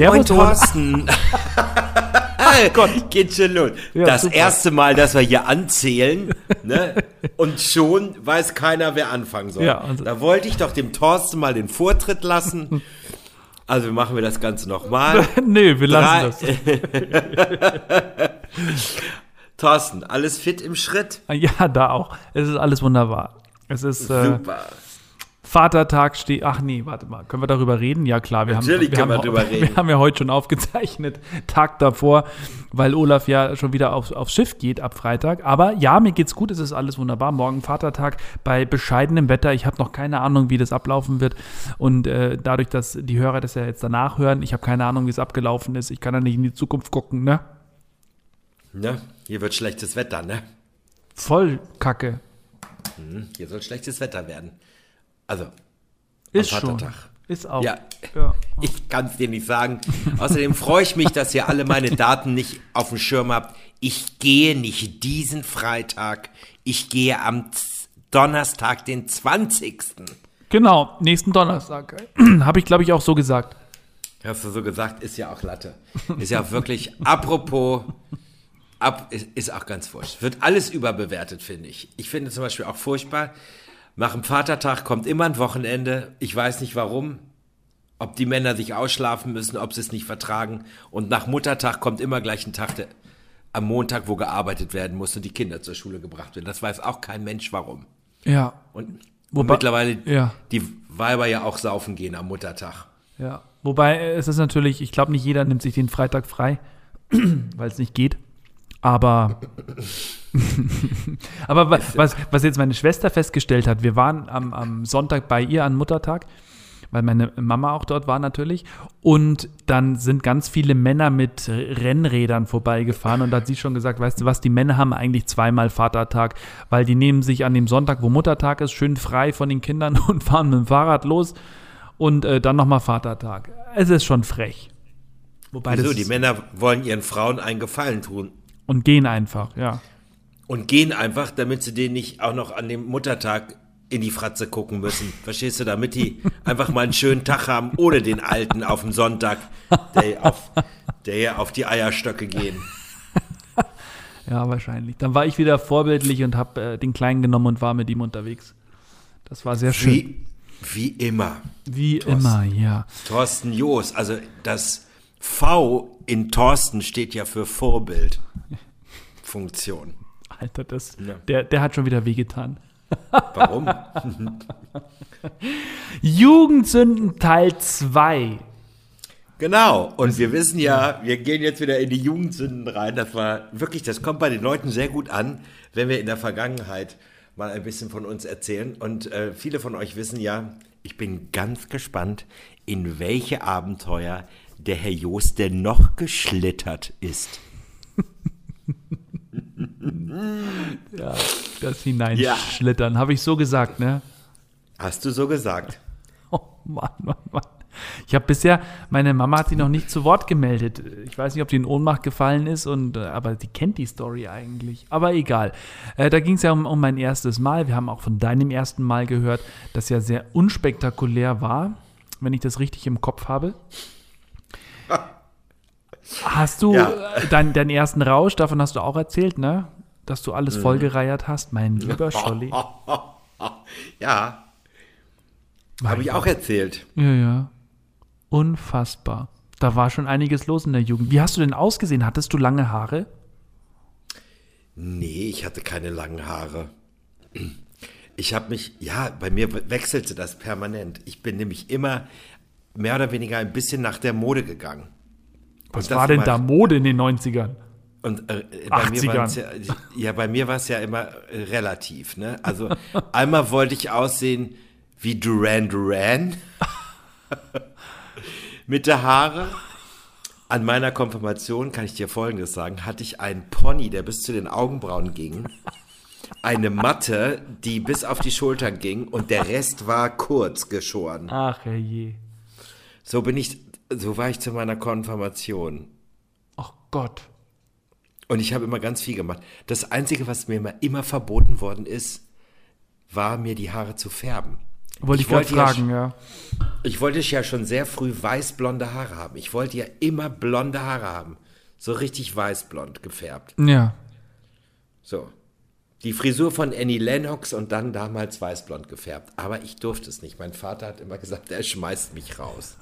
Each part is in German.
Servus, Moin, Thorsten. Gott, geht schon los. Ja, das super. erste Mal, dass wir hier anzählen, ne? Und schon weiß keiner, wer anfangen soll. Ja, also- da wollte ich doch dem Thorsten mal den Vortritt lassen. Also machen wir das Ganze nochmal. nee, wir lassen Drei- Thorsten, alles fit im Schritt? das. Ja, da auch. Es ist alles wunderbar. Es ist äh, Super. Vatertag steht. Ach nee, warte mal. Können wir darüber reden? Ja, klar. Wir Natürlich haben, wir können wir haben, drüber reden. Wir haben ja heute schon aufgezeichnet, Tag davor, weil Olaf ja schon wieder auf, aufs Schiff geht ab Freitag. Aber ja, mir geht's gut. Es ist alles wunderbar. Morgen Vatertag bei bescheidenem Wetter. Ich habe noch keine Ahnung, wie das ablaufen wird. Und äh, dadurch, dass die Hörer das ja jetzt danach hören, ich habe keine Ahnung, wie es abgelaufen ist. Ich kann ja nicht in die Zukunft gucken, ne? Ne? Hier wird schlechtes Wetter, ne? Voll Kacke. Hier soll schlechtes Wetter werden. Also, Ist am schon. Vatertag. Ist auch. Ja. ja. Ich kann es dir nicht sagen. Außerdem freue ich mich, dass ihr alle meine Daten nicht auf dem Schirm habt. Ich gehe nicht diesen Freitag. Ich gehe am Donnerstag, den 20. Genau, nächsten Donnerstag. Habe ich, glaube ich, auch so gesagt. Hast du so gesagt, ist ja auch Latte. Ist ja auch wirklich, apropos, ab, ist, ist auch ganz furchtbar. Wird alles überbewertet, finde ich. Ich finde zum Beispiel auch furchtbar, nach dem Vatertag kommt immer ein Wochenende. Ich weiß nicht warum. Ob die Männer sich ausschlafen müssen, ob sie es nicht vertragen. Und nach Muttertag kommt immer gleich ein Tag, der, am Montag, wo gearbeitet werden muss und die Kinder zur Schule gebracht werden. Das weiß auch kein Mensch warum. Ja, Und, und Wobei- mittlerweile ja. die Weiber ja auch saufen gehen am Muttertag. ja. Wobei äh, es ist natürlich, ich glaube, nicht jeder nimmt sich den Freitag frei, weil es nicht geht. Aber, aber wa- was, was jetzt meine Schwester festgestellt hat, wir waren am, am Sonntag bei ihr an Muttertag, weil meine Mama auch dort war natürlich. Und dann sind ganz viele Männer mit Rennrädern vorbeigefahren und da hat sie schon gesagt, weißt du was, die Männer haben eigentlich zweimal Vatertag, weil die nehmen sich an dem Sonntag, wo Muttertag ist, schön frei von den Kindern und fahren mit dem Fahrrad los und äh, dann nochmal Vatertag. Es ist schon frech. Wobei Wieso? Die Männer wollen ihren Frauen einen Gefallen tun und gehen einfach, ja. und gehen einfach, damit sie denen nicht auch noch an dem Muttertag in die Fratze gucken müssen. Verstehst du? Damit die einfach mal einen schönen Tag haben, ohne den Alten auf dem Sonntag, der auf, der auf die Eierstöcke gehen. Ja, wahrscheinlich. Dann war ich wieder vorbildlich und habe äh, den Kleinen genommen und war mit ihm unterwegs. Das war sehr schön. Wie, wie immer. Wie immer, ja. Thorsten Joos, also das V in Thorsten steht ja für Vorbildfunktion. Alter, das, Ja. der, der hat schon wieder wehgetan. Warum? Jugendsünden Teil 2. Genau. Und wir wissen ja, wir gehen jetzt wieder in die Jugendsünden rein. Das war wirklich, das kommt bei den Leuten sehr gut an, wenn wir in der Vergangenheit mal ein bisschen von uns erzählen. Und äh, viele von euch wissen ja, ich bin ganz gespannt, in welche Abenteuer der Herr Jost denn noch geschlittert ist. Ja, das hineinschlittern. Habe ich so gesagt, ne? Hast du so gesagt? Oh Mann, Mann, Mann. Ich habe bisher, meine Mama hat sich noch nicht zu Wort gemeldet. Ich weiß nicht, ob die in Ohnmacht gefallen ist, und, äh, aber die kennt die Story eigentlich. Aber egal. Äh, da ging es ja um, um mein erstes Mal. Wir haben auch von deinem ersten Mal gehört, das ja sehr unspektakulär war, wenn ich das richtig im Kopf habe. Hast du Ja. äh, dein, deinen ersten Rausch, davon hast du auch erzählt, ne? Dass du alles vollgereiert hast, mein lieber Scholli. Ja, habe ich auch erzählt. Ja, ja. Unfassbar. Da war schon einiges los in der Jugend. Wie hast du denn ausgesehen? Hattest du lange Haare? Nee, ich hatte keine langen Haare. Ich habe mich, ja, bei mir we- wechselte das permanent. Ich bin nämlich immer mehr oder weniger ein bisschen nach der Mode gegangen. Was war denn da Mode in den 90ern? Und äh, bei mir 80ern. war's ja, ja, bei mir war es ja immer äh, relativ. Ne? Also einmal wollte ich aussehen wie Duran Duran mit der Haare. An meiner Konfirmation kann ich dir Folgendes sagen: Hatte ich einen Pony, der bis zu den Augenbrauen ging, eine Matte, die bis auf die Schultern ging und der Rest war kurz geschoren. Ach je. So bin ich, so war ich zu meiner Konfirmation. Ach Gott. Und ich habe immer ganz viel gemacht. Das Einzige, was mir immer, immer verboten worden ist, war mir die Haare zu färben. Wollte ich, Ich wollte ja fragen, sch- ja. Ich wollte ja schon sehr früh weiß-blonde Haare haben. Ich wollte ja immer blonde Haare haben. So richtig weißblond gefärbt. Ja. So. Die Frisur von Annie Lennox und dann damals weißblond gefärbt. Aber ich durfte es nicht. Mein Vater hat immer gesagt, er schmeißt mich raus.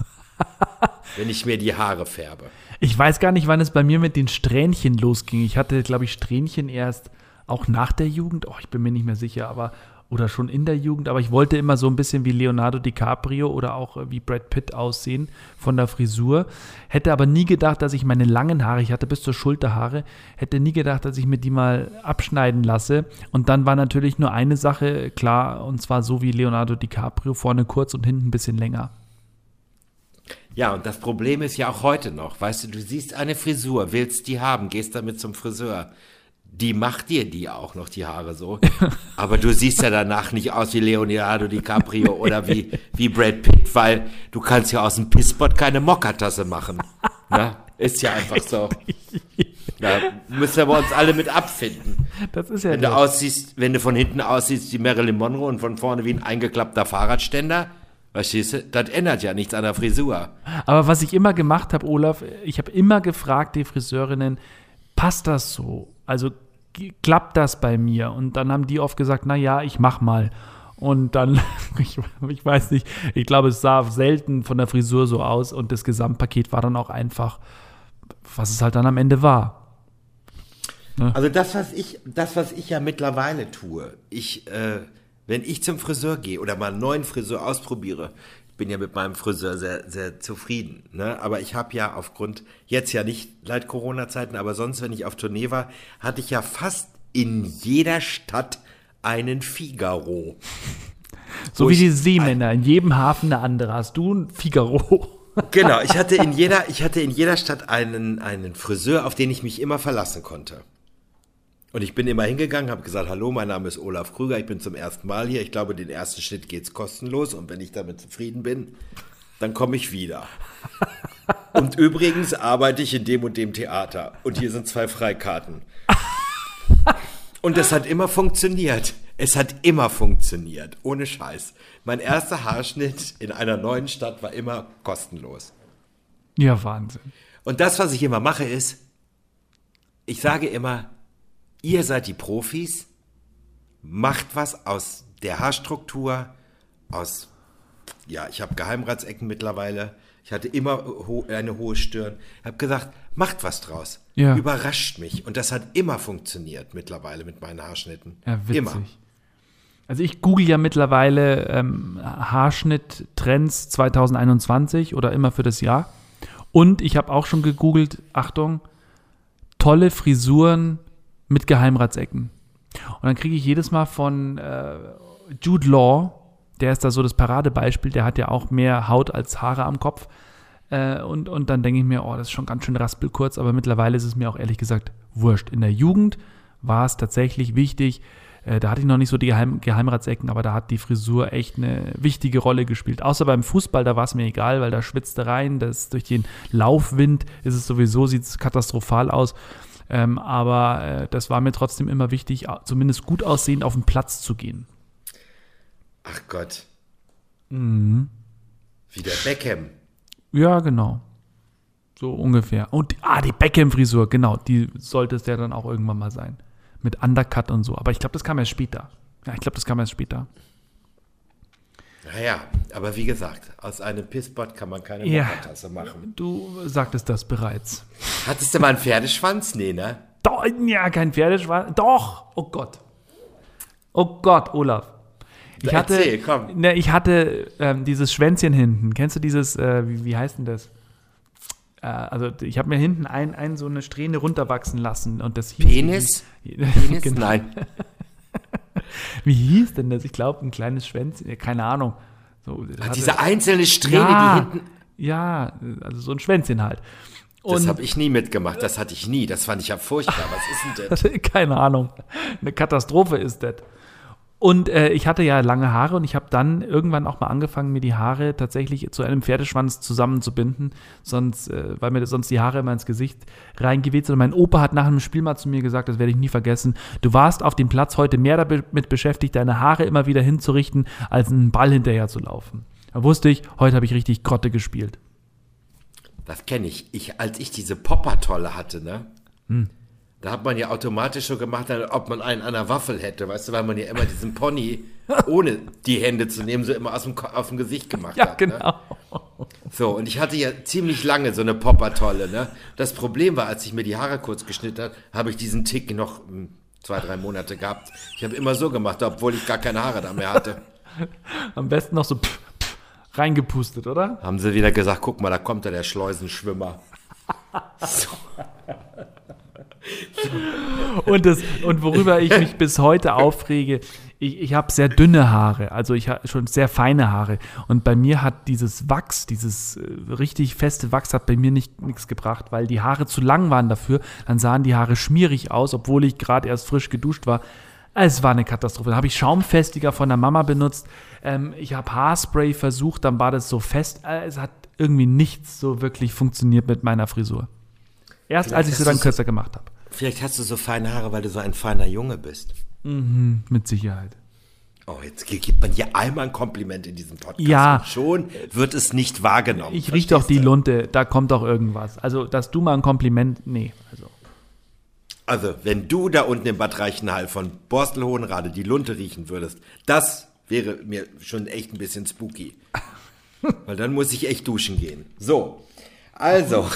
Wenn ich mir die Haare färbe. Ich weiß gar nicht, wann es bei mir mit den Strähnchen losging. Ich hatte, glaube ich, Strähnchen erst auch nach der Jugend. Oh, ich bin mir nicht mehr sicher, aber oder schon in der Jugend. Aber ich wollte immer so ein bisschen wie Leonardo DiCaprio oder auch äh, wie Brad Pitt aussehen von der Frisur. Hätte aber nie gedacht, dass ich meine langen Haare, ich hatte bis zur Schulterhaare, hätte nie gedacht, dass ich mir die mal abschneiden lasse. Und dann war natürlich nur eine Sache klar, und zwar so wie Leonardo DiCaprio, vorne kurz und hinten ein bisschen länger. Ja, und das Problem ist ja auch heute noch. Weißt du, du siehst eine Frisur, willst die haben, gehst damit zum Friseur. Die macht dir die auch noch, die Haare so. Aber du siehst ja danach nicht aus wie Leonardo DiCaprio oder wie, wie Brad Pitt, weil du kannst ja aus dem Pisspot keine Mokkattasse machen. Na, ist ja einfach so. Da müssen wir uns alle mit abfinden. Das ist ja Wenn du aussiehst, wenn du von hinten aussiehst wie Marilyn Monroe und von vorne wie ein eingeklappter Fahrradständer, verstehst du, das ändert ja nichts an der Frisur. Aber was ich immer gemacht habe, Olaf, ich habe immer gefragt, die Friseurinnen, passt das so? Also klappt das bei mir? Und dann haben die oft gesagt, na ja, ich mach mal. Und dann, ich, ich weiß nicht, ich glaube, es sah selten von der Frisur so aus und das Gesamtpaket war dann auch einfach, was es halt dann am Ende war. Also das, was ich, das, was ich ja mittlerweile tue, ich, äh, wenn ich zum Friseur gehe oder mal einen neuen Friseur ausprobiere, ich bin ja mit meinem Friseur sehr, sehr zufrieden, ne? aber ich habe ja aufgrund, jetzt ja nicht seit Corona-Zeiten, aber sonst, wenn ich auf Tournee war, hatte ich ja fast in jeder Stadt einen Figaro. So wie die Seemänner, in jedem Hafen eine andere. Hast du ein Figaro? Genau, ich hatte in jeder, ich hatte in jeder Stadt einen, einen Friseur, auf den ich mich immer verlassen konnte. Und ich bin immer hingegangen, habe gesagt, hallo, mein Name ist Olaf Krüger, ich bin zum ersten Mal hier. Ich glaube, den ersten Schnitt geht's kostenlos und wenn ich damit zufrieden bin, dann komme ich wieder. Und übrigens arbeite ich in dem und dem Theater und hier sind zwei Freikarten. Und das hat immer funktioniert. Es hat immer funktioniert, ohne Scheiß. Mein erster Haarschnitt in einer neuen Stadt war immer kostenlos. Ja, Wahnsinn. Und das, was ich immer mache, ist, ich sage immer, ihr seid die Profis, macht was aus der Haarstruktur, aus, ja, ich habe Geheimratsecken mittlerweile, ich hatte immer ho eine hohe Stirn, habe gesagt, macht was draus, Ja. überrascht mich. Und das hat immer funktioniert mittlerweile mit meinen Haarschnitten. Ja, witzig. Immer. Also ich google ja mittlerweile ähm, Haarschnitt-Trends 2021 oder immer für das Jahr. Und ich habe auch schon gegoogelt, Achtung, tolle Frisuren mit Geheimratsecken. Und dann kriege ich jedes Mal von äh, Jude Law, der ist da so das Paradebeispiel, der hat ja auch mehr Haut als Haare am Kopf. Äh, und, und dann denke ich mir, oh, das ist schon ganz schön raspelkurz, aber mittlerweile ist es mir auch ehrlich gesagt wurscht. In der Jugend war es tatsächlich wichtig, äh, da hatte ich noch nicht so die Geheim Geheimratsecken, aber da hat die Frisur echt eine wichtige Rolle gespielt. Außer beim Fußball, da war es mir egal, weil da schwitzte rein, das durch den Laufwind ist es sowieso, sieht es katastrophal aus. Ähm, aber äh, das war mir trotzdem immer wichtig, zumindest gut aussehend auf den Platz zu gehen. Ach Gott. Mhm. Wie der Beckham. Ja, genau. So ungefähr. Und ah, die Beckham-Frisur, genau, die sollte es ja dann auch irgendwann mal sein. Mit Undercut und so. Aber ich glaube, das kam erst später. Ja, ich glaube, das kam erst später. Naja, aber wie gesagt, aus einem Pisspot kann man keine Ja. Machen. Du sagtest das bereits. Hattest du mal einen Pferdeschwanz? Nee, ne? Doch, ja, kein Pferdeschwanz. Doch, oh Gott. Oh Gott, Olaf. Ich hatte, Erzähl, komm. Ne, ich hatte ähm, dieses Schwänzchen hinten. Kennst du dieses, äh, wie, wie heißt denn das? Äh, also ich habe mir hinten ein, ein so eine Strähne runterwachsen lassen und das hieß- Penis? Penis? Genau. Nein. Wie hieß denn das? Ich glaube, ein kleines Schwänzchen, keine Ahnung. So, das hatte- Diese einzelne Strähne, ja, die hinten. ja, also so ein Schwänzchen halt. Das Und habe ich nie mitgemacht. Das hatte ich nie. Das fand ich ja furchtbar. Was ist denn das? keine Ahnung. Eine Katastrophe ist das. Und äh, ich hatte ja lange Haare und ich habe dann irgendwann auch mal angefangen, mir die Haare tatsächlich zu einem Pferdeschwanz zusammenzubinden, sonst, äh, weil mir sonst die Haare immer ins Gesicht reingeweht sind. Und mein Opa hat nach einem Spiel mal zu mir gesagt, das werde ich nie vergessen, du warst auf dem Platz heute mehr damit beschäftigt, deine Haare immer wieder hinzurichten, als einen Ball hinterher zu laufen. Da wusste ich, heute habe ich richtig Grotte gespielt. Das kenne ich. ich. Als ich diese Poppertolle hatte, ne? Hm. Da hat man ja automatisch schon gemacht, ob man einen an der Waffel hätte, weißt du, weil man ja immer diesen Pony, ohne die Hände zu nehmen, so immer aus dem, auf dem Gesicht gemacht ja, hat. Ja, ne? genau. Ne? So, und ich hatte ja ziemlich lange so eine Poppertolle, ne? Das Problem war, als ich mir die Haare kurz geschnitten habe, habe ich diesen Tick noch hm, zwei, drei Monate gehabt. Ich habe immer so gemacht, obwohl ich gar keine Haare da mehr hatte. Am besten noch so pff, pff, reingepustet, oder? Haben sie wieder gesagt, guck mal, da kommt da der Schleusenschwimmer. so. und, das, und worüber ich mich bis heute aufrege, ich, ich habe sehr dünne Haare, also ich habe schon sehr feine Haare. Und bei mir hat dieses Wachs, dieses äh, richtig feste Wachs, hat bei mir nicht nichts gebracht, weil die Haare zu lang waren dafür. Dann sahen die Haare schmierig aus, obwohl ich gerade erst frisch geduscht war. Es war eine Katastrophe. Dann habe ich Schaumfestiger von der Mama benutzt. Ähm, ich habe Haarspray versucht, dann war das so fest. Äh, es hat irgendwie nichts so wirklich funktioniert mit meiner Frisur. Erst Vielleicht als ich sie dann kürzer gemacht habe. Vielleicht hast du so feine Haare, weil du so ein feiner Junge bist. Mhm, mit Sicherheit. Oh, jetzt gibt man hier einmal ein Kompliment in diesem Podcast. Ja. Und schon wird es nicht wahrgenommen. Ich rieche doch die Lunte, da kommt doch irgendwas. Also, dass du mal ein Kompliment, nee. Also. also, wenn du da unten im Bad Reichenhall von Borstel-Hohenrade die Lunte riechen würdest, das wäre mir schon echt ein bisschen spooky. Weil dann muss ich echt duschen gehen. So, also,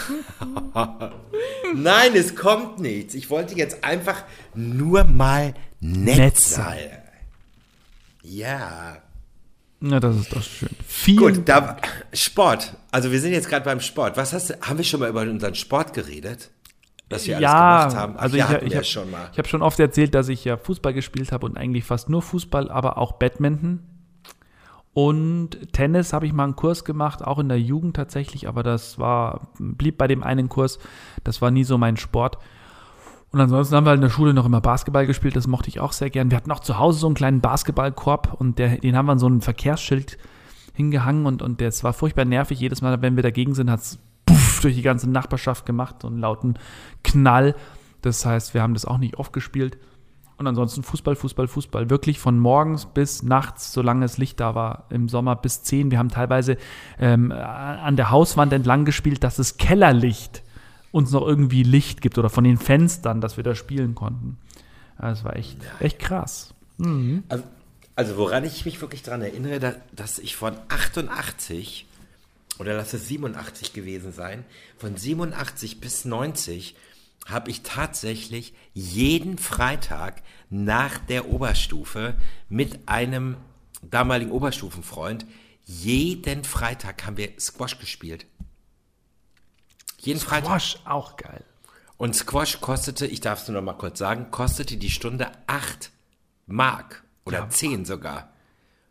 nein, es kommt nichts. Ich wollte jetzt einfach nur mal nett Netze. sein. Ja. Na, das ist doch schön. Viel Gut, da, Sport. Also wir sind jetzt gerade beim Sport. Was hast du, haben wir schon mal über unseren Sport geredet? Was wir ja, alles gemacht haben? Ach, also ja, ich, ich habe schon, hab schon oft erzählt, dass ich ja Fußball gespielt habe und eigentlich fast nur Fußball, aber auch Badminton. Und Tennis habe ich mal einen Kurs gemacht, auch in der Jugend tatsächlich, aber das war, blieb bei dem einen Kurs. Das war nie so mein Sport. Und ansonsten haben wir halt in der Schule noch immer Basketball gespielt, das mochte ich auch sehr gern. Wir hatten auch zu Hause so einen kleinen Basketballkorb und der, den haben wir an so einem Verkehrsschild hingehangen und, und das war furchtbar nervig. Jedes Mal, wenn wir dagegen sind, hat es durch die ganze Nachbarschaft gemacht, so einen lauten Knall. Das heißt, wir haben das auch nicht oft gespielt. Und ansonsten Fußball, Fußball, Fußball. Wirklich von morgens bis nachts, solange es Licht da war, im Sommer bis 10. Wir haben teilweise ähm, an der Hauswand entlang gespielt, dass das Kellerlicht uns noch irgendwie Licht gibt oder von den Fenstern, dass wir da spielen konnten. Das war echt, echt krass. Mhm. Also, also, woran ich mich wirklich daran erinnere, dass, dass ich von 88 oder lass es 87 gewesen sein, von 87 bis 90 habe ich tatsächlich jeden Freitag nach der Oberstufe mit einem damaligen Oberstufenfreund, jeden Freitag haben wir Squash gespielt. Jeden Squash, Freitag. Squash, auch geil. Und Squash kostete, ich darf es nur noch mal kurz sagen, kostete die Stunde 8 Mark oder ja, 10 sogar.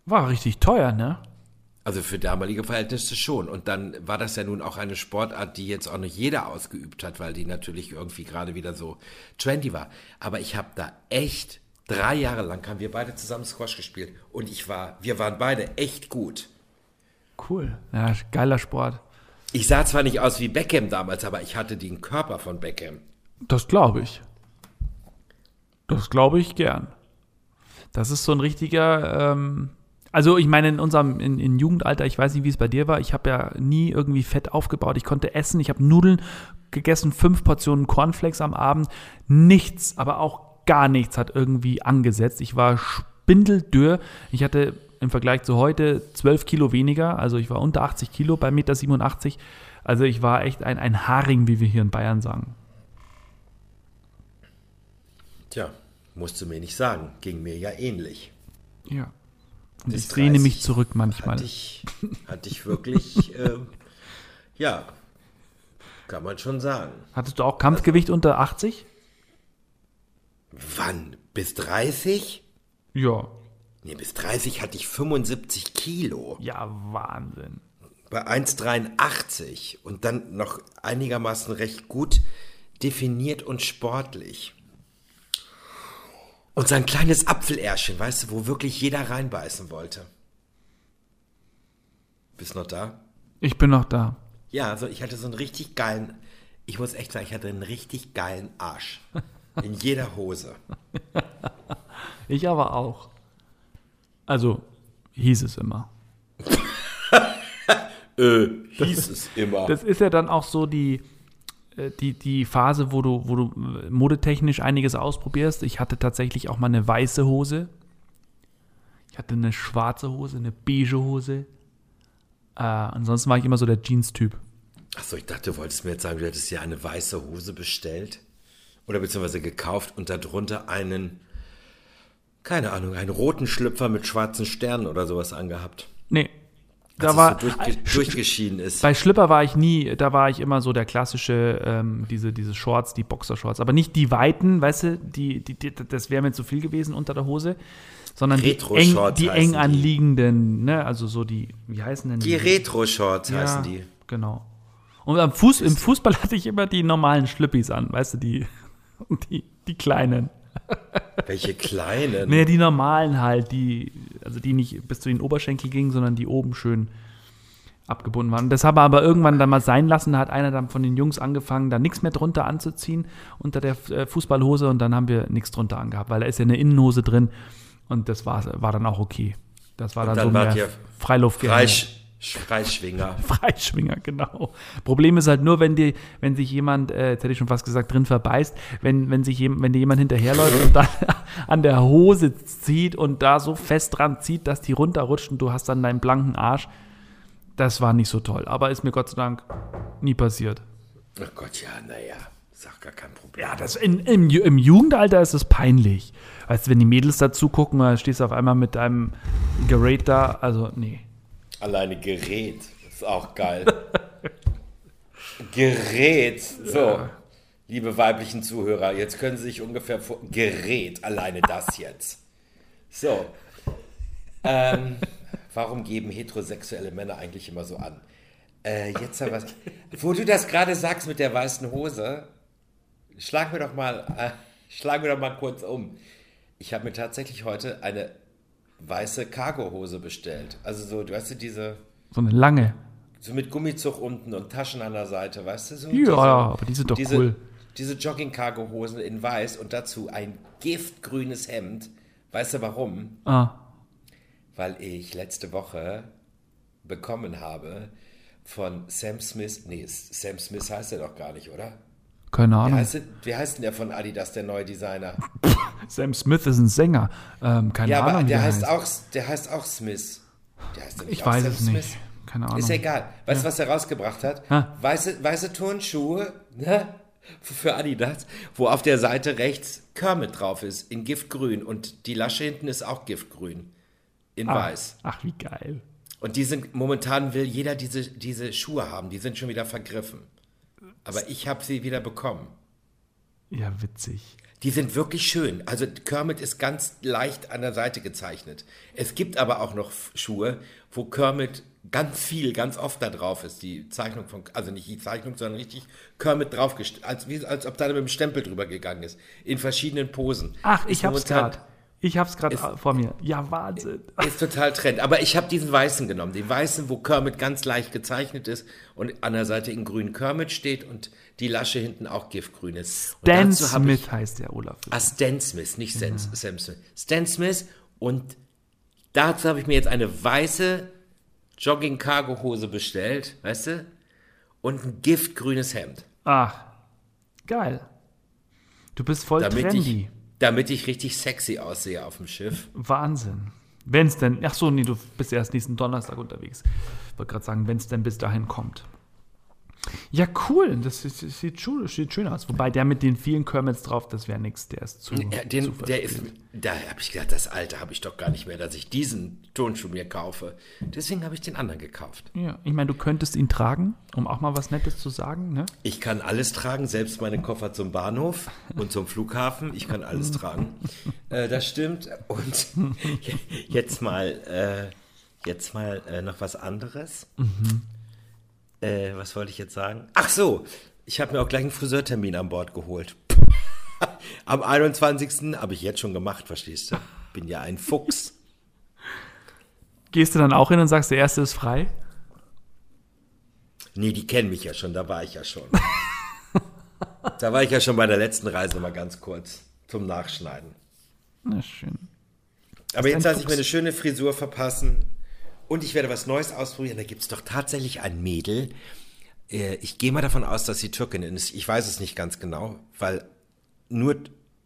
War richtig teuer, ne? Also für damalige Verhältnisse schon. Und dann war das ja nun auch eine Sportart, die jetzt auch nicht jeder ausgeübt hat, weil die natürlich irgendwie gerade wieder so trendy war. Aber ich habe da echt drei Jahre lang haben wir beide zusammen Squash gespielt und ich war, wir waren beide echt gut. Cool, ja, geiler Sport. Ich sah zwar nicht aus wie Beckham damals, aber ich hatte den Körper von Beckham. Das glaube ich. Das glaube ich gern. Das ist so ein richtiger, ähm, also ich meine, in unserem in, in Jugendalter, ich weiß nicht, wie es bei dir war, ich habe ja nie irgendwie Fett aufgebaut. Ich konnte essen, ich habe Nudeln gegessen, fünf Portionen Cornflakes am Abend. Nichts, aber auch gar nichts hat irgendwie angesetzt. Ich war spindeldürr. Ich hatte im Vergleich zu heute zwölf Kilo weniger. Also ich war unter 80 Kilo bei 1,87 Meter. Also ich war echt ein, ein Haring, wie wir hier in Bayern sagen. Tja, musst du mir nicht sagen. Ging mir ja ähnlich. Ja. Und ich drehe mich zurück manchmal. Hatte ich, hatte ich wirklich, äh, ja, kann man schon sagen. Hattest du auch Kampfgewicht also, unter 80? Wann? Bis 30? Ja. Nee, bis 30 hatte ich 75 Kilo. Ja, Wahnsinn. Bei 1,83 und dann noch einigermaßen recht gut definiert und sportlich. Und sein kleines Apfelärschchen, weißt du, wo wirklich jeder reinbeißen wollte. Bist noch da? Ich bin noch da. Ja, also ich hatte so einen richtig geilen, ich muss echt sagen, ich hatte einen richtig geilen Arsch. In jeder Hose. Ich aber auch. Also hieß es immer. Äh, hieß es immer. Das ist ja dann auch so die, die, die Phase, wo du, wo du äh, modetechnisch einiges ausprobierst. Ich hatte tatsächlich auch mal eine weiße Hose. Ich hatte eine schwarze Hose, eine beige Hose. Äh, ansonsten war ich immer so der Jeans-Typ. Achso, ich dachte, du wolltest mir jetzt sagen, du hättest dir eine weiße Hose bestellt. Oder beziehungsweise gekauft und darunter einen, keine Ahnung, einen roten Schlüpfer mit schwarzen Sternen oder sowas angehabt. Nee. Da war, so durchge durchgeschieden ist. bei Schlipper war ich nie, da war ich immer so der klassische, ähm, diese, diese Shorts, die Boxershorts. Aber nicht die weiten, weißt du, die, die, die, das wäre mir zu viel gewesen unter der Hose. Sondern die eng, die eng die. anliegenden, ne, also so die, wie heißen denn Die Retro-Shorts heißen die. Genau. Und am Fuß, im Fußball hatte ich immer die normalen Schlüppis an, weißt du, die, die, die kleinen. Welche kleinen. Nee, die normalen halt, die, also die nicht bis zu den Oberschenkel gingen, sondern die oben schön abgebunden waren. Das haben wir aber irgendwann dann mal sein lassen. Da hat einer dann von den Jungs angefangen, da nichts mehr drunter anzuziehen unter der äh, Fußballhose und dann haben wir nichts drunter angehabt, weil da ist ja eine Innenhose drin und das war, war dann auch okay. Das war dann, dann so mehr Freiluftgehänge. Freisch Freischwinger. Freischwinger, genau. Problem ist halt nur, wenn die, wenn sich jemand, äh, jetzt hätte ich schon fast gesagt, drin verbeißt, wenn, wenn sich jem, wenn dir jemand hinterherläuft und dann an der Hose zieht und da so fest dran zieht, dass die runterrutscht und du hast dann deinen blanken Arsch. Das war nicht so toll. Aber ist mir Gott sei Dank nie passiert. Oh Gott, ja, naja. Sag gar kein Problem. Ja, das in, im, im Jugendalter ist es peinlich. Weißt du, wenn die Mädels dazu gucken, da stehst du auf einmal mit deinem Gerät da. Also, nee. Alleine Gerät. Ist auch geil. Gerät. So. Liebe weiblichen Zuhörer, jetzt können Sie sich ungefähr vor. Gerät. Alleine das jetzt. So. Ähm, warum geben heterosexuelle Männer eigentlich immer so an? Äh, jetzt aber. Wo du das gerade sagst mit der weißen Hose, schlag mir doch mal, äh, schlag mir doch mal kurz um. Ich habe mir tatsächlich heute eine weiße Cargohose bestellt. Also so, du weißt du, diese, So eine lange. so mit Gummizug unten und Taschen an der Seite, weißt du so? Ja, diese, aber die sind doch diese, cool. Diese Jogging-Cargo-Hosen in weiß und dazu ein giftgrünes Hemd. Weißt du warum? Ah, Weil ich letzte Woche bekommen habe von Sam Smith, nee, Sam Smith heißt er doch gar nicht, oder? Keine Ahnung. heißt, wie heißt denn der von Adidas, der neue Designer? Sam Smith ist ein Sänger. Ähm, keine Ja, Ahnung. aber wie der heißt, auch, der heißt auch Smith. Der heißt nicht Ich weiß Sam es nicht. Smith? Keine Ahnung. Ist ja egal. Weißt du, was er rausgebracht hat? Ha. Weiße, weiße Turnschuhe ne? für Adidas, wo auf der Seite rechts Kermit drauf ist, in Giftgrün. Und die Lasche hinten ist auch Giftgrün, in Ah, weiß. Ach, wie geil. Und die sind, momentan will jeder diese, diese Schuhe haben. Die sind schon wieder vergriffen. Aber ich habe sie wieder bekommen. Ja, witzig. Die sind wirklich schön. Also Kermit ist ganz leicht an der Seite gezeichnet. Es gibt aber auch noch Schuhe, wo Kermit ganz viel, ganz oft da drauf ist. Die Zeichnung von, also nicht die Zeichnung, sondern richtig Kermit draufgestellt. Als, als ob da mit dem Stempel drüber gegangen ist. In verschiedenen Posen. Ach, Ist ich hab's momentan- gerade. Ich hab's gerade vor mir. Ja, Wahnsinn. Ist total Trend. Aber ich habe diesen weißen genommen. Den weißen, wo Kermit ganz leicht gezeichnet ist und an der Seite in grün Kermit steht und die Lasche hinten auch giftgrün ist. Ich- Smith heißt der Olaf. Ah, Stan Smith, nicht Sam, Sam Smith. Stan Smith und dazu habe ich mir jetzt eine weiße Jogging-Cargo-Hose bestellt, weißt du? Und ein giftgrünes Hemd. Ach, geil. Du bist voll Damit trendy. ich, damit ich richtig sexy aussehe auf dem Schiff. Wahnsinn. Wenn's denn, ach so, nee, du bist erst nächsten Donnerstag unterwegs. Ich wollte gerade sagen, wenn's denn bis dahin kommt. Ja, cool. Das, ist- das sieht, schön, sieht schön aus. Wobei der mit den vielen Kermits drauf, das wäre nix. Der ist zu. Ja, den, zu der ist, da habe ich gedacht, das Alter habe ich doch gar nicht mehr, dass ich diesen Turnschuh mir kaufe. Deswegen habe ich den anderen gekauft. Ja, ich meine, du könntest ihn tragen, um auch mal was Nettes zu sagen, ne? Ich kann alles tragen, selbst meine Koffer zum Bahnhof und zum Flughafen. Ich kann alles tragen. Äh, das stimmt. Und jetzt mal, äh, jetzt mal äh, noch was anderes. Äh, was wollte ich jetzt sagen? Ach so, ich habe mir auch gleich einen Friseurtermin an Bord geholt. Am 21. habe ich jetzt schon gemacht, verstehst du? Bin ja ein Fuchs. Gehst du dann auch hin und sagst, der erste ist frei? Nee, die kennen mich ja schon, da war ich ja schon. da war ich ja schon bei der letzten Reise mal ganz kurz zum Nachschneiden. Na schön. Aber jetzt lasse ich mir eine schöne Frisur verpassen und ich werde was Neues ausprobieren. Da gibt es doch tatsächlich ein Mädel. Äh, Ich gehe mal davon aus, dass sie Türkin ist. Ich weiß es nicht ganz genau, weil nur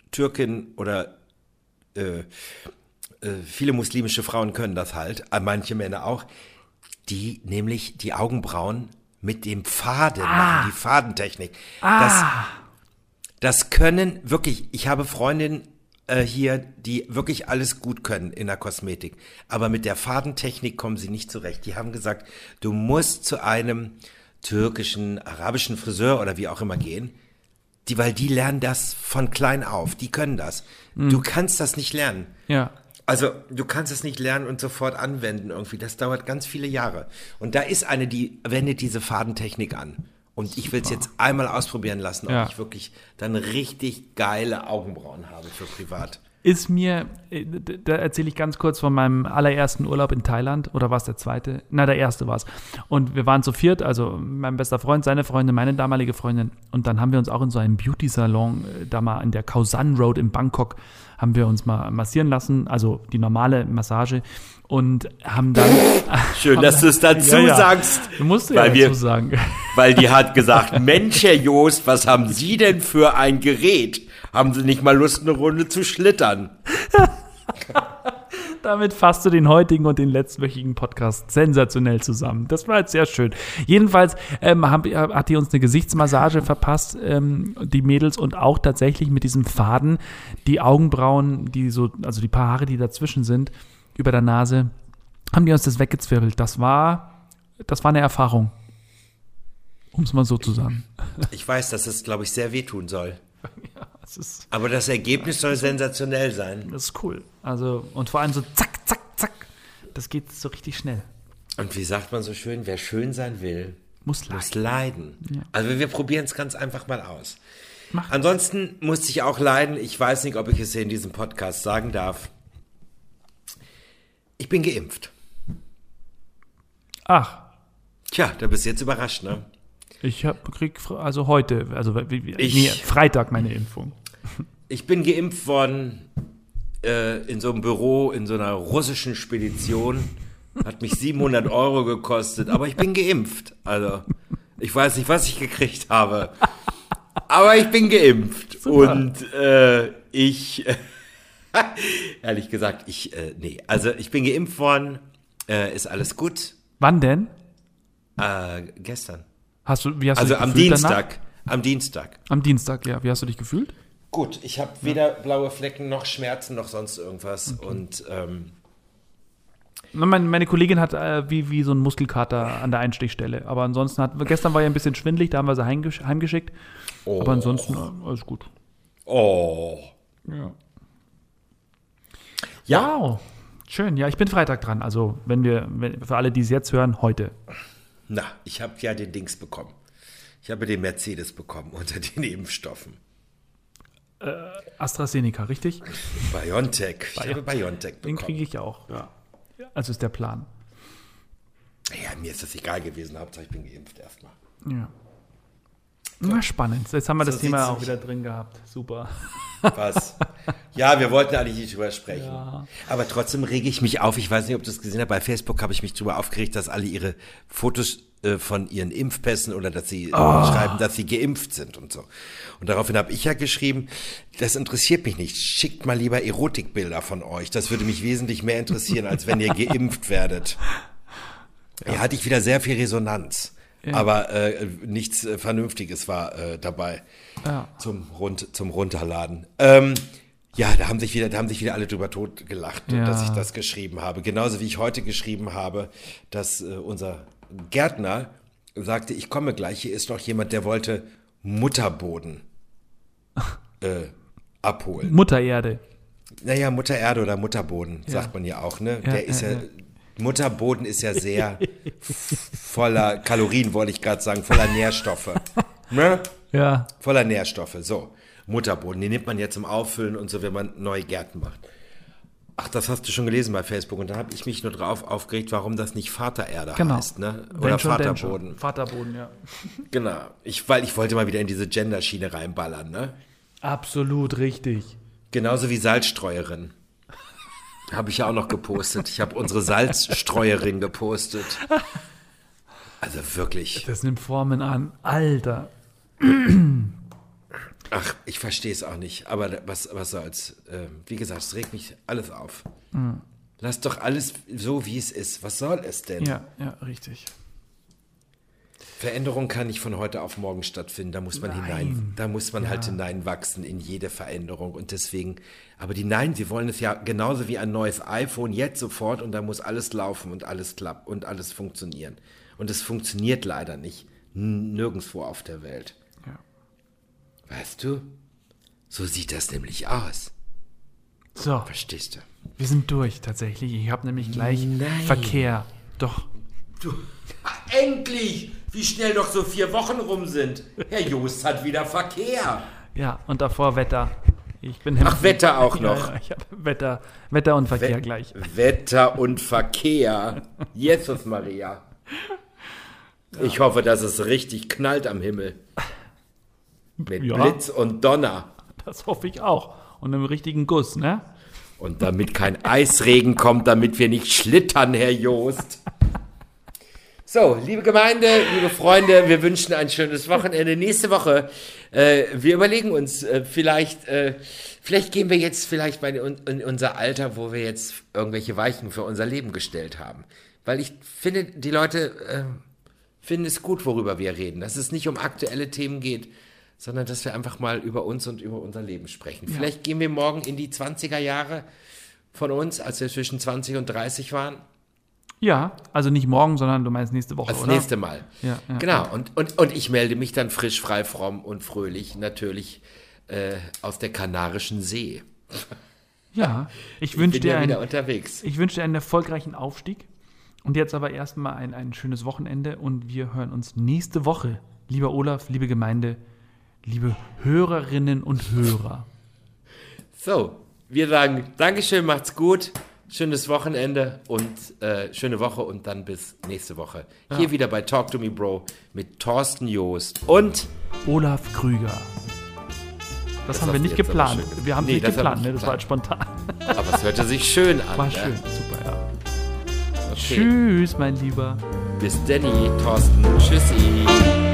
Türkin oder äh, äh, viele muslimische Frauen können das halt, äh, manche Männer auch, die nämlich die Augenbrauen mit dem Faden machen, die Fadentechnik. Das, das können wirklich, ich habe Freundinnen äh, hier, die wirklich alles gut können in der Kosmetik, aber mit der Fadentechnik kommen sie nicht zurecht. Die haben gesagt, du musst zu einem türkischen, arabischen Friseur oder wie auch immer gehen, die, weil die lernen das von klein auf, die können das. Du kannst das nicht lernen. Ja. Also du kannst es nicht lernen und sofort anwenden irgendwie. Das dauert ganz viele Jahre. Und da ist eine, die wendet diese Fadentechnik an. Und ich will es jetzt einmal ausprobieren lassen, ob Ja. ich wirklich dann richtig geile Augenbrauen habe für privat. Ist mir, äh, da erzähle ich ganz kurz von meinem allerersten Urlaub in Thailand. Oder war es der zweite? Na, der erste war es. Und wir waren zu viert, also mein bester Freund, seine Freundin, meine damalige Freundin. Und dann haben wir uns auch in so einem Beauty-Salon, äh, da mal in der Khao San Road in Bangkok, haben wir uns mal massieren lassen, also die normale Massage. Und haben dann. Schön, dass du es dazu Ja, ja. sagst. Du musst ja weil, dazu wir, sagen. weil die hat gesagt, Mensch, Herr Joost, was haben Sie denn für ein Gerät? Haben Sie nicht mal Lust, eine Runde zu schlittern? Damit fasst du den heutigen und den letztwöchigen Podcast sensationell zusammen. Das war jetzt sehr schön. Jedenfalls ähm, haben, hat die uns eine Gesichtsmassage verpasst, ähm, die Mädels, und auch tatsächlich mit diesem Faden die Augenbrauen, die so, also die paar Haare, die dazwischen sind, über der Nase, haben die uns das weggezwirbelt. Das war, das war eine Erfahrung. Um es mal so zu sagen. Ich weiß, dass es, glaube ich, sehr wehtun soll. Das ist, Aber das Ergebnis soll sensationell sein. das ist cool. Also, und vor allem so zack, zack, zack. Das geht so richtig schnell. Und wie sagt man so schön, wer schön sein will, Muss muss leiden. leiden. Also wir probieren es ganz einfach mal aus. Mach. Ansonsten musste ich auch leiden. Ich weiß nicht, ob ich es hier in diesem Podcast sagen darf. Ich bin geimpft. Ach, Tja, da bist du jetzt überrascht, ne? Ich hab, krieg also heute, also Ich- nee, Freitag meine Impfung. Ich bin geimpft worden äh, in so einem Büro, in so einer russischen Spedition. Hat mich 700 Euro gekostet, aber ich bin geimpft. Also, ich weiß nicht, was ich gekriegt habe. Aber ich bin geimpft. Super. Und äh, ich, ehrlich gesagt, ich, äh, nee. Also, ich bin geimpft worden. Äh, ist alles gut. Wann denn? Äh, gestern. Hast du, wie hast Also du dich am gefühlt danach? Dienstag. Am Dienstag. Am Dienstag, ja. Wie hast du dich gefühlt? Gut, ich habe weder blaue Flecken noch Schmerzen noch sonst irgendwas. Und ähm, Meine, meine Kollegin hat äh, wie, wie so ein Muskelkater an der Einstichstelle. Aber ansonsten hat, gestern war ja ein bisschen schwindelig, da haben wir sie heimgesch heimgeschickt. Aber ansonsten äh, alles gut. oh. Ja. Ja, Wow. Schön, ja, ich bin Freitag dran. Also, wenn wir, wenn, für alle, die es jetzt hören, heute. Na, ich habe ja den Dings bekommen. Ich habe den Mercedes bekommen unter den Impfstoffen. AstraZeneca, richtig? BioNTech. Ich habe BioNTech Den bekommen. kriege ich auch. Ja. Also ist der Plan. Ja, mir ist das egal gewesen. Hauptsache ich bin geimpft erstmal. Ja. Na, spannend. Jetzt haben wir das So Thema sieht's auch wieder drin gehabt. Super. Was? ja, wir wollten eigentlich nicht drüber sprechen. Aber trotzdem rege ich mich auf. Ich weiß nicht, ob du es gesehen hast. Bei Facebook habe ich mich drüber aufgeregt, dass alle ihre Fotos äh, von ihren Impfpässen oder dass sie äh, schreiben, dass sie geimpft sind und so. Und daraufhin habe ich ja geschrieben, das interessiert mich nicht. Schickt mal lieber Erotikbilder von euch. Das würde mich wesentlich mehr interessieren, als wenn ihr geimpft werdet. Ja, hatte ich wieder sehr viel Resonanz. Aber äh, nichts äh, Vernünftiges war äh, dabei Ja. zum, Rund, zum Runterladen. Ähm, ja, da haben sich wieder, da haben sich wieder alle drüber totgelacht, Ja. dass ich das geschrieben habe. Genauso wie ich heute geschrieben habe, dass äh, unser Gärtner sagte, ich komme gleich, hier ist noch jemand, der wollte Mutterboden äh, abholen. Mutter Erde. Naja, Mutter Erde oder Mutterboden, sagt man ja auch, ne? Ja, Der ist ja, ja, ja. Mutterboden ist ja sehr voller Kalorien, wollte ich gerade sagen, voller Nährstoffe. Ne? Ja. Voller Nährstoffe, so. Mutterboden. Den nimmt man ja zum Auffüllen und so, wenn man neue Gärten macht. Ach, das hast du schon gelesen bei Facebook. Und da habe ich mich nur drauf aufgeregt, warum das nicht Vatererde Genau. heißt, ne? Oder schon. Vaterboden. Vaterboden, ja. Genau. Ich, weil ich wollte mal wieder in diese Gender-Schiene reinballern, ne? Absolut richtig. Genauso wie Salzstreuerin. Habe ich ja auch noch gepostet. Ich habe unsere Salzstreuerin gepostet. Also wirklich. Das nimmt Formen an. Alter. Ach, ich verstehe es auch nicht. Aber was, was soll's. Ähm, wie gesagt, es regt mich alles auf. Lass doch alles so, wie es ist. Was soll es denn? Ja, ja, richtig. Veränderung kann nicht von heute auf morgen stattfinden. Da muss man Nein. hinein, da muss man halt hineinwachsen in jede Veränderung. Und deswegen, aber die Nein, sie wollen es ja genauso wie ein neues iPhone jetzt sofort und da muss alles laufen und alles klappt und alles funktionieren. Und es funktioniert leider nicht. Nirgendwo auf der Welt. Ja. Weißt du? So sieht das nämlich aus. So, Verstehst du? wir sind durch tatsächlich. Ich habe nämlich gleich Nein. Verkehr. Doch. Du, endlich! Wie schnell doch so vier Wochen rum sind. Herr Joost hat wieder Verkehr. Ja, und davor Wetter. Ich bin Ach, Wetter auch noch. Ja, ja, ich habe Wetter, Wetter und Verkehr We- gleich. Wetter und Verkehr. Jesus Maria. Ich hoffe, dass es richtig knallt am Himmel. Mit Ja. Blitz und Donner. Das hoffe ich auch. Und im richtigen Guss, ne? Und damit kein Eisregen kommt, damit wir nicht schlittern, Herr Joost. So, liebe Gemeinde, liebe Freunde, wir wünschen ein schönes Wochenende. Nächste Woche, äh, wir überlegen uns, äh, vielleicht, äh, vielleicht gehen wir jetzt vielleicht mal in, in unser Alter, wo wir jetzt irgendwelche Weichen für unser Leben gestellt haben. Weil ich finde, die Leute äh, finden es gut, worüber wir reden. Dass es nicht um aktuelle Themen geht, sondern dass wir einfach mal über uns und über unser Leben sprechen. Vielleicht gehen wir morgen in die 20er Jahre von uns, als wir zwischen 20 und 30 waren. Ja, also nicht morgen, sondern du meinst nächste Woche, Das oder? nächste Mal. Ja, ja. genau. Und, und, und ich melde mich dann frisch, frei, fromm und fröhlich natürlich äh, aus der Kanarischen See. Ja, ich wünsche dir, ja wieder ein, unterwegs. ich wünsche dir einen erfolgreichen Aufstieg. Und jetzt aber erstmal ein, ein schönes Wochenende und wir hören uns nächste Woche. Lieber Olaf, liebe Gemeinde, liebe Hörerinnen und Hörer. So, wir sagen Dankeschön, macht's gut. Schönes Wochenende und äh, schöne Woche und dann bis nächste Woche. Hier wieder bei Talk to Me Bro mit Thorsten Joost und Olaf Krüger. Das, haben hast wir nicht geplant. Wir haben es Nee, nicht das haben geplant, ne? das war halt spontan. aber es hörte sich schön an. War schön, super, ja. Okay. Tschüss, mein Lieber. Bis Danny, Thorsten. Tschüssi.